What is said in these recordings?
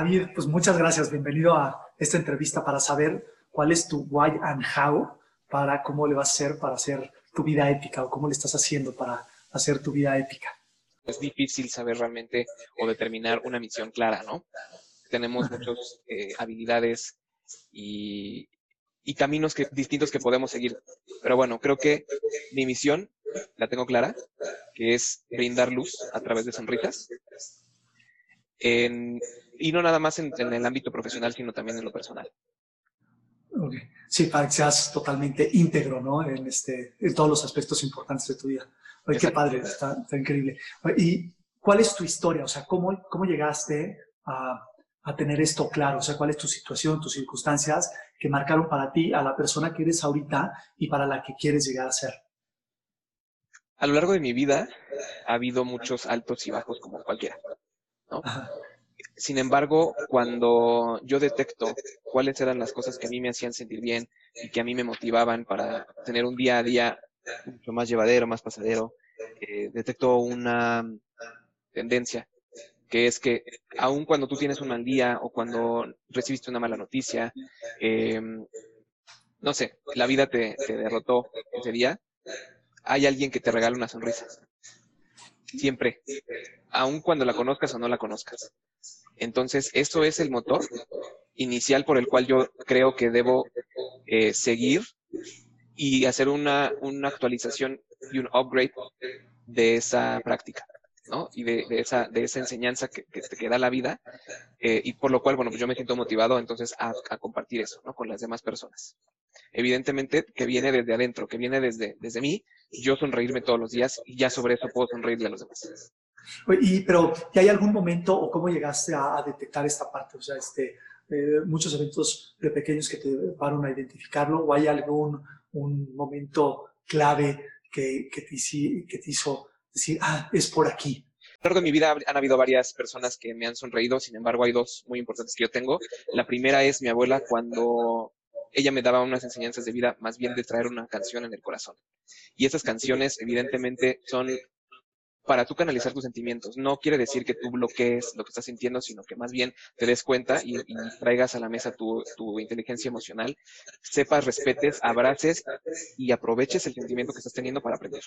David, pues muchas gracias. Bienvenido a esta entrevista para saber cuál es tu why and how, para cómo le vas a hacer para hacer tu vida épica o cómo le estás haciendo para hacer tu vida épica. Es difícil saber realmente o determinar una misión clara, ¿no? Tenemos muchas eh, habilidades y, y caminos que, distintos que podemos seguir. Pero bueno, creo que mi misión la tengo clara, que es brindar luz a través de sonrisas. Y no nada más en, el ámbito profesional, sino también en lo personal. Okay. Sí, para que seas totalmente íntegro, ¿no? En, este, en todos los aspectos importantes de tu vida. Oye, qué padre, está, está, increíble. ¿Y cuál es tu historia? O sea, ¿cómo, cómo llegaste a, a tener esto claro? O sea, ¿cuál es tu situación, tus circunstancias que marcaron para ti a la persona que eres ahorita y para la que quieres llegar a ser? A lo largo de mi vida ha habido muchos altos y bajos como cualquiera. ¿no? Sin embargo, cuando yo detecto cuáles eran las cosas que a mí me hacían sentir bien y que a mí me motivaban para tener un día a día mucho más llevadero, más pasadero, eh, detecto una tendencia que es que aun cuando tú tienes un mal día o cuando recibiste una mala noticia, em, no sé, la vida te, derrotó ese día, hay alguien que te regala una sonrisa. Siempre, aun cuando la conozcas o no la conozcas. Entonces, eso es el motor inicial por el cual yo creo que debo eh, seguir y hacer una, una actualización y un upgrade de esa práctica. Y de, esa, de esa enseñanza que, que, da la vida, eh, y por lo cual, bueno, pues yo me siento motivado entonces a, compartir eso, ¿no? Con las demás personas. Evidentemente que viene desde adentro, que viene desde, desde mí, yo sonreírme todos los días y ya sobre eso puedo sonreírle a los demás. Y, pero, ¿y hay algún momento o cómo llegaste a, detectar esta parte? O sea, este, eh, muchos eventos de pequeños que te llevaron a identificarlo, o hay algún un momento clave que, que, te, que te hizo decir, ah, es por aquí. A lo largo de mi vida han habido varias personas que me han sonreído, sin embargo hay dos muy importantes que yo tengo. La primera es mi abuela cuando ella me daba unas enseñanzas de vida, más bien de traer una canción en el corazón. Y esas canciones evidentemente son para tú canalizar tus sentimientos. No quiere decir que tú bloquees lo que estás sintiendo, sino que más bien te des cuenta y, traigas a la mesa tu, tu, inteligencia emocional, sepas, respetes, abraces y aproveches el sentimiento que estás teniendo para aprender.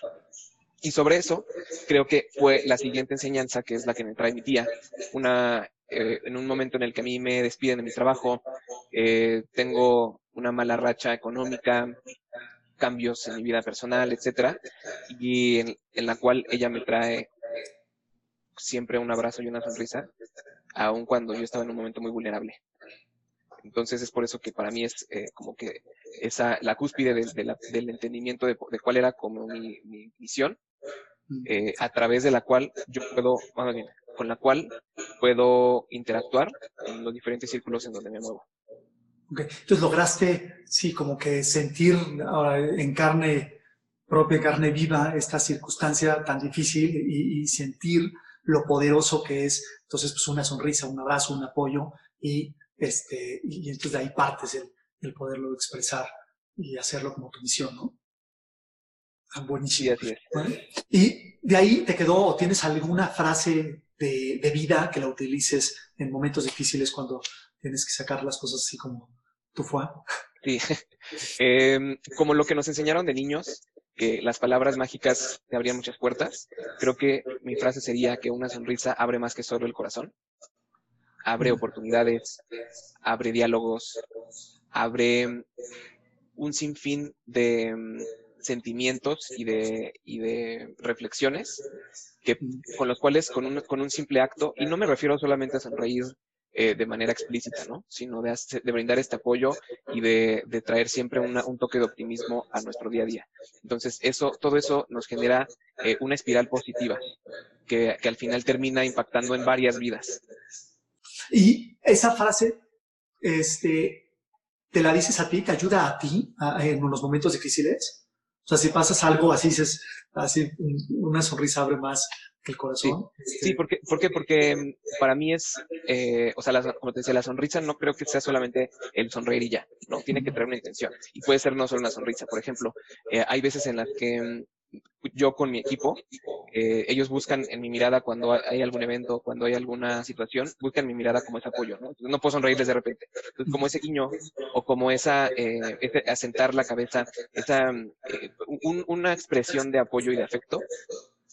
Y sobre eso, creo que fue la siguiente enseñanza, que es la que me trae mi tía, una, eh, en un momento en el que a mí me despiden de mi trabajo, eh, tengo una mala racha económica, cambios en mi vida personal, etcétera, y en, la cual ella me trae siempre un abrazo y una sonrisa, aun cuando yo estaba en un momento muy vulnerable. Entonces es por eso que para mí es eh, como que esa, la cúspide del entendimiento de, cuál era como mi, misión, eh, a través de la cual yo puedo, con la cual puedo interactuar en los diferentes círculos en donde me muevo. Entonces lograste, sí, como que sentir en carne propia, carne viva, esta circunstancia tan difícil y, sentir lo poderoso que es, entonces, pues una sonrisa, un abrazo, un apoyo y, este, y entonces de ahí partes el, el poderlo expresar y hacerlo como tu misión, ¿no? Ah, buenísimo. Y de ahí te quedó o tienes alguna frase de, de vida que la utilices en momentos difíciles cuando tienes que sacar las cosas así como tú fue. Sí, em, como lo que nos enseñaron de niños, que las palabras mágicas te abrían muchas puertas, creo que mi frase sería que una sonrisa abre más que solo el corazón. Abre mm. oportunidades, abre diálogos, abre un sinfín de mm, sentimientos y de, y de reflexiones que, con los cuales con un, con un simple acto, y no me refiero solamente a sonreír eh, de manera explícita, ¿no? Sino de, brindar este apoyo y de, traer siempre un toque de optimismo a nuestro día a día. Entonces, eso, todo eso nos genera eh, una espiral positiva que, que al final termina impactando en varias vidas. Y esa frase, este, ¿te la dices a ti? ¿Te ayuda a ti en los momentos difíciles? O sea, si pasas algo así, dices, así, una sonrisa abre más el corazón. Sí, sí porque, ¿por qué? Porque mm, para mí es, eh, o sea, como te decía, la sonrisa no creo que sea solamente el sonreír y ya, ¿no? Tiene que traer una intención. Y puede ser no solo una sonrisa. Por ejemplo, eh, hay veces en las que mm, yo con mi equipo, eh, ellos buscan en mi mirada cuando hay algún evento, cuando hay alguna situación, buscan mi mirada como ese apoyo, ¿no? No puedo sonreírles de repente. Entonces, como ese guiño o como esa, eh, ese asentar la cabeza, esa, eh, una expresión de apoyo y de afecto,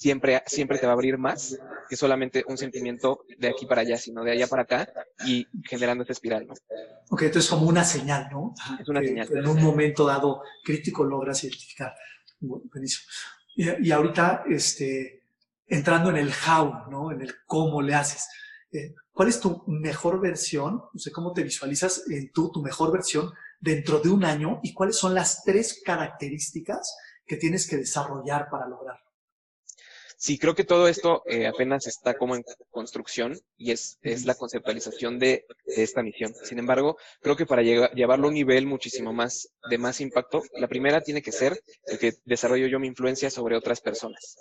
siempre, siempre te va a abrir más que solamente un sentimiento de aquí para allá, sino de allá para acá y generando esta espiral, ¿no? Ok, entonces como una señal, ¿no? Es una señal. En un momento dado crítico logras identificar. Buenísimo. Y, ahorita, este, entrando en el how, ¿no? En el cómo le haces. Eh, ¿Cuál es tu mejor versión? No sé cómo te visualizas en tú, tu mejor versión dentro de un año y cuáles son las tres características que tienes que desarrollar para lograrlo. Sí, creo que todo esto eh, apenas está como en construcción y es, es la conceptualización de, esta misión. Sin embargo, creo que para llevarlo a un nivel muchísimo más de más impacto, la primera tiene que ser el que desarrollo yo mi influencia sobre otras personas,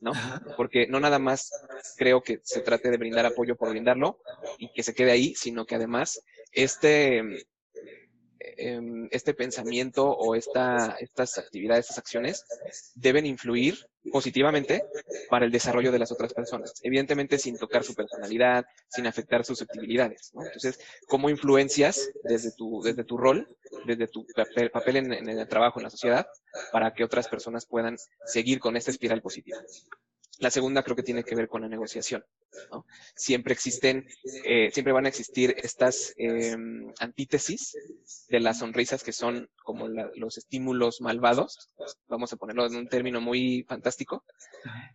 ¿no? Porque no nada más creo que se trate de brindar apoyo por brindarlo y que se quede ahí, sino que además este Em, este pensamiento o esta, estas actividades, estas acciones deben influir positivamente para el desarrollo de las otras personas. Evidentemente sin tocar su personalidad, sin afectar sus actividades. Entonces, ¿cómo influencias desde tu, desde tu rol, desde tu papel, papel en, en el trabajo, en la sociedad, para que otras personas puedan seguir con esta espiral positiva? La segunda creo que tiene que ver con la negociación. ¿no? Siempre existen, eh, siempre van a existir estas em, antítesis de las sonrisas que son como los estímulos malvados, vamos a ponerlo en un término muy fantástico,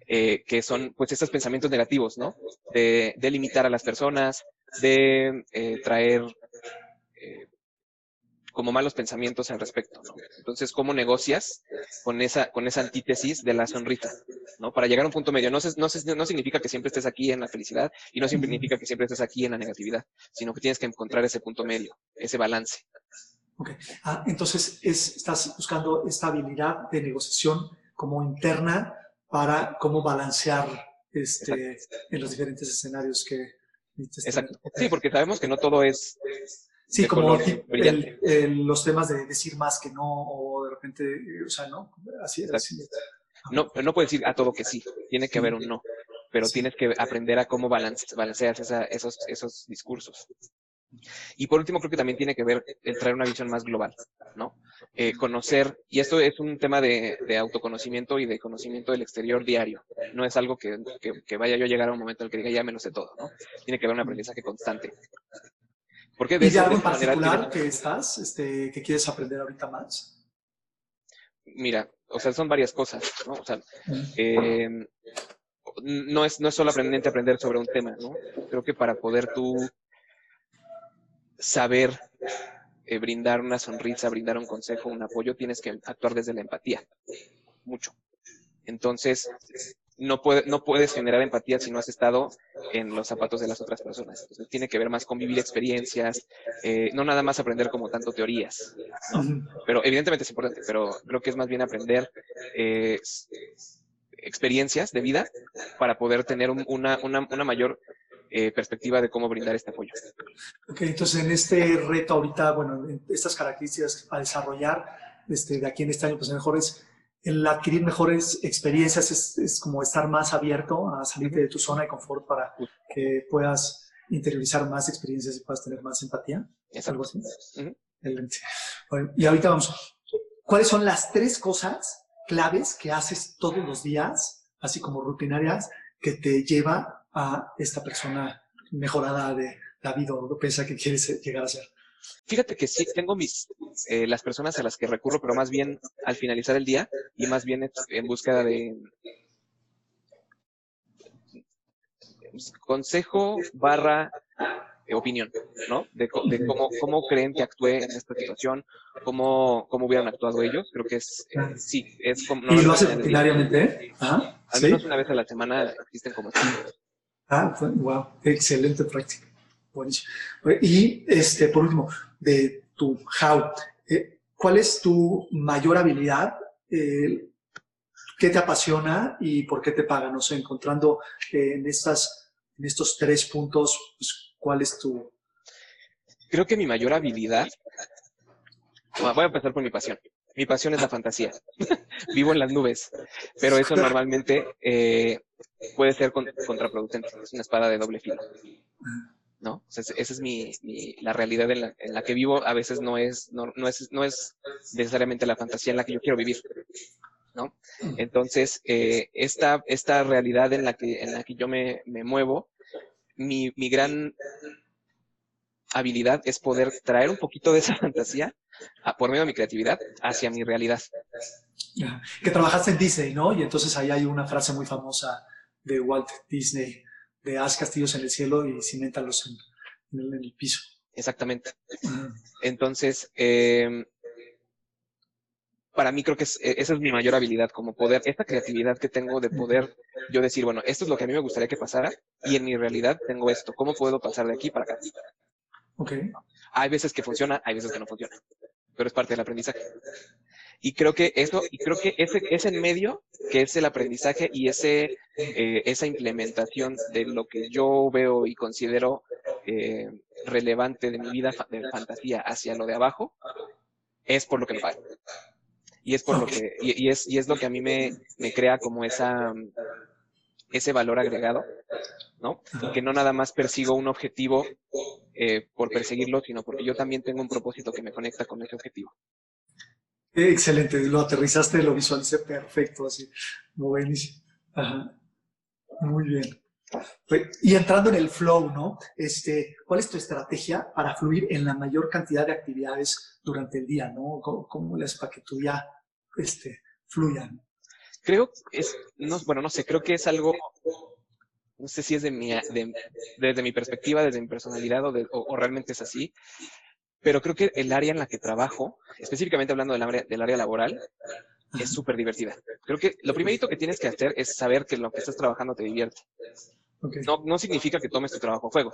eh, que son pues estos pensamientos negativos, ¿no? De, de limitar a las personas, de eh, traer como malos pensamientos al respecto, ¿no? Entonces, ¿cómo negocias con esa, con esa antítesis de la sonrisa, ¿no? Para llegar a un punto medio. No, no, no significa que siempre estés aquí en la felicidad y no significa que siempre estés aquí en la negatividad, sino que tienes que encontrar ese punto medio, ese balance. Ok. Ah, entonces, es, estás buscando esta habilidad de negociación como interna para cómo balancear este, en los diferentes escenarios que... Exacto. Sí, porque sabemos que no todo es Sí, como los temas de decir más que no, o de repente, o sea, no, así es. Así No, no puedes decir a todo que sí, tiene que haber un no, pero tienes que aprender a cómo balancear esos, esos discursos. Y por último, creo que también tiene que ver el traer una visión más global, ¿no? Eh, conocer, y esto es un tema de, autoconocimiento y de conocimiento del exterior diario. No es algo que, que, vaya yo a llegar a un momento en el que diga ya me lo sé todo, ¿no? Tiene que haber un aprendizaje constante. ¿Y de algo en particular que estás, este, que quieres aprender ahorita más? Mira, o sea, son varias cosas, ¿no? O sea, em, no, es, no es solo aprendente aprender sobre un tema, ¿no? Creo que para poder tú saber eh, brindar una sonrisa, brindar un consejo, un apoyo, tienes que actuar desde la empatía, mucho. Entonces, no, puede, no puedes generar empatía si no has estado en los zapatos de las otras personas. Entonces, tiene que ver más con vivir experiencias, eh, no nada más aprender como tanto teorías. Pero evidentemente es importante, pero creo que es más bien aprender eh, experiencias de vida para poder tener una, una, una mayor eh, perspectiva de cómo brindar este apoyo. Ok, entonces en este reto ahorita, bueno, estas características a desarrollar este, de aquí en este año, pues mejor es el adquirir mejores experiencias es, como estar más abierto a salirte de tu zona de confort para que puedas interiorizar más experiencias y puedas tener más empatía. ¿Es algo así? y ahorita vamos. ¿Cuáles son las tres cosas claves que haces todos los días, así como rutinarias, que te lleva a esta persona mejorada de la vida o piensa que quieres llegar a ser? Fíjate que sí, tengo mis, eh, las personas a las que recurro, pero más bien al finalizar el día y más bien en búsqueda de consejo barra opinión, ¿no? De, cómo, cómo, creen que actúe en esta situación, cómo, cómo hubieran actuado ellos. Creo que es, eh, sí, es como... ¿Y lo hace rutinariamente? ¿Ah? Al menos una vez a la semana existen como... Ah, wow, excelente práctica. Buenísimo. Y este, por último, de tu how, eh, ¿cuál es tu mayor habilidad? Eh, ¿Qué te apasiona y por qué te pagan? No sé, encontrando eh, en, estas, en estos tres puntos, pues, ¿cuál es tu...? Creo que mi mayor habilidad, voy a empezar por mi pasión. mi pasión es la fantasía. Vivo en las nubes, pero eso normalmente puede ser contraproducente. Es una espada de doble filo. ¿No? esa es mi, la realidad en la, en la, que vivo. A veces no es, no, no, es, no es necesariamente la fantasía en la que yo quiero vivir. ¿no? Entonces, eh, esta, esta realidad en la que, en la que yo me, me muevo, mi, mi gran habilidad es poder traer un poquito de esa fantasía a, por medio de mi creatividad hacia mi realidad. Que trabajaste en Disney, ¿no? Y entonces ahí hay una frase muy famosa de Walt Disney, de haz castillos en el cielo y cimentalos en, en, el piso. Exactamente. Entonces, eh, para mí creo que e, esa es mi mayor habilidad, como poder, esta creatividad que tengo de poder yo decir, bueno, esto es lo que a mí me gustaría que pasara y en mi realidad tengo esto. ¿Cómo puedo pasar de aquí para acá? Ok. Hay veces que funciona, hay veces que no funciona, pero es parte del aprendizaje. Y creo que eso, y creo que ese, ese en medio, que es el aprendizaje y ese, eh, esa implementación de lo que yo veo y considero eh, relevante de mi vida de fantasía hacia lo de abajo, es por lo que me pagan. Y es por lo que, y, es, y es lo que a mí me, me crea como esa, ese valor agregado, ¿no? Que no nada más persigo un objetivo eh, por perseguirlo, sino porque yo también tengo un propósito que me conecta con ese objetivo. Excelente, lo aterrizaste, lo visualicé perfecto, así, buenísimo. Muy bien. Pues, y entrando en el flow, ¿no? Este, ¿Cuál es tu estrategia para fluir en la mayor cantidad de actividades durante el día, ¿no? ¿Cómo, cómo para que tu día este, fluyan? Creo es, no, bueno, no sé, creo que es algo, no sé si es de mi, desde mi perspectiva, desde mi personalidad o, realmente es así, pero creo que el área en la que trabajo, específicamente hablando del área, del área laboral, es súper divertida. Creo que lo primerito que tienes que hacer es saber que lo que estás trabajando te divierte. No, no significa que tomes tu trabajo a juego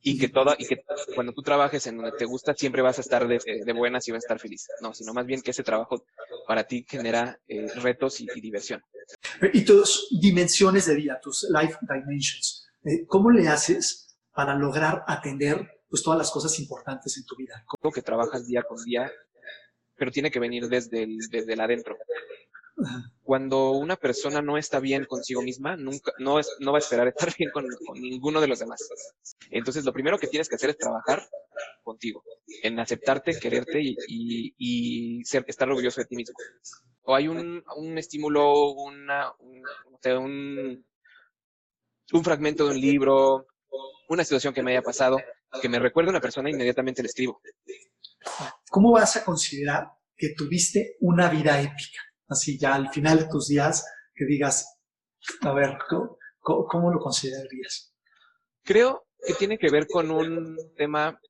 y que toda y que cuando tú trabajes en donde te gusta siempre vas a estar de, de buenas y vas a estar feliz. No, sino más bien que ese trabajo para ti genera eh, retos y, diversión. Y tus dimensiones de vida, tus life dimensions, eh, ¿cómo le haces para lograr atender pues, todas las cosas importantes en tu vida? ¿Cómo que trabajas día con día? Pero tiene que venir desde el, desde el adentro. Cuando una persona no está bien consigo misma, nunca, no, es, no va a esperar estar bien con, ninguno de los demás. Entonces, lo primero que tienes que hacer es trabajar contigo, en aceptarte, quererte y, y, ser, estar orgulloso de ti mismo. O hay un, un estímulo, una, un, un, un fragmento de un libro, una situación que me haya pasado, que me recuerde a una persona, inmediatamente le escribo. ¿Cómo vas a considerar que tuviste una vida épica? así ya al final de tus días, que digas, a ver, ¿cómo, lo considerarías? Creo que tiene que ver con un tema,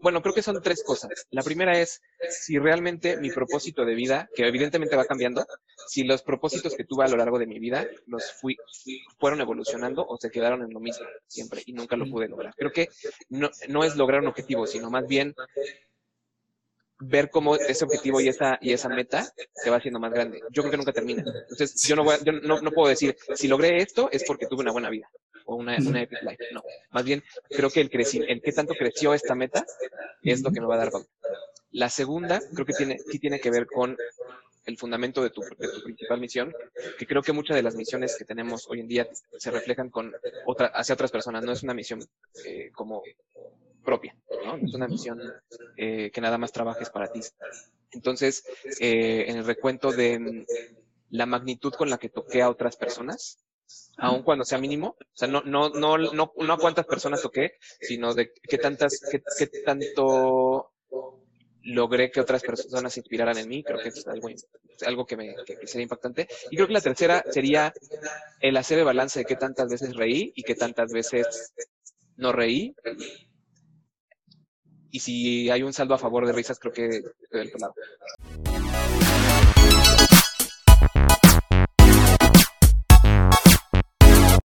bueno, creo que son tres cosas. La primera es si realmente mi propósito de vida, que evidentemente va cambiando, si los propósitos que tuve a lo largo de mi vida los fui, fueron evolucionando o se quedaron en lo mismo siempre y nunca lo pude lograr. Creo que no, no es lograr un objetivo, sino más bien ver cómo ese objetivo y esa, y esa meta se va haciendo más grande. Yo creo que nunca termina. Entonces, yo no, voy yo no, no, puedo decir, si logré esto es porque tuve una buena vida o una, una. No, más bien creo que el, el que tanto creció esta meta es lo que me va a dar valor. La segunda, creo que tiene, sí tiene que ver con el fundamento de tu, de tu, principal misión, que creo que muchas de las misiones que tenemos hoy en día se reflejan con otra, hacia otras personas. No es una misión eh, como propia, ¿no? es una misión eh, que nada más trabajes para ti. Entonces, eh, en el recuento de la magnitud con la que toqué a otras personas, aun cuando sea mínimo, o sea, no, no, no, no, no a cuántas personas toqué, sino de qué tantas, qué, qué tanto logré que otras personas se inspiraran en mí, creo que es algo, algo que, me, que, sería impactante. Y creo que la tercera sería el hacer el balance de qué tantas veces reí y qué tantas veces no reí y si hay un saldo a favor de risas, creo que del lado.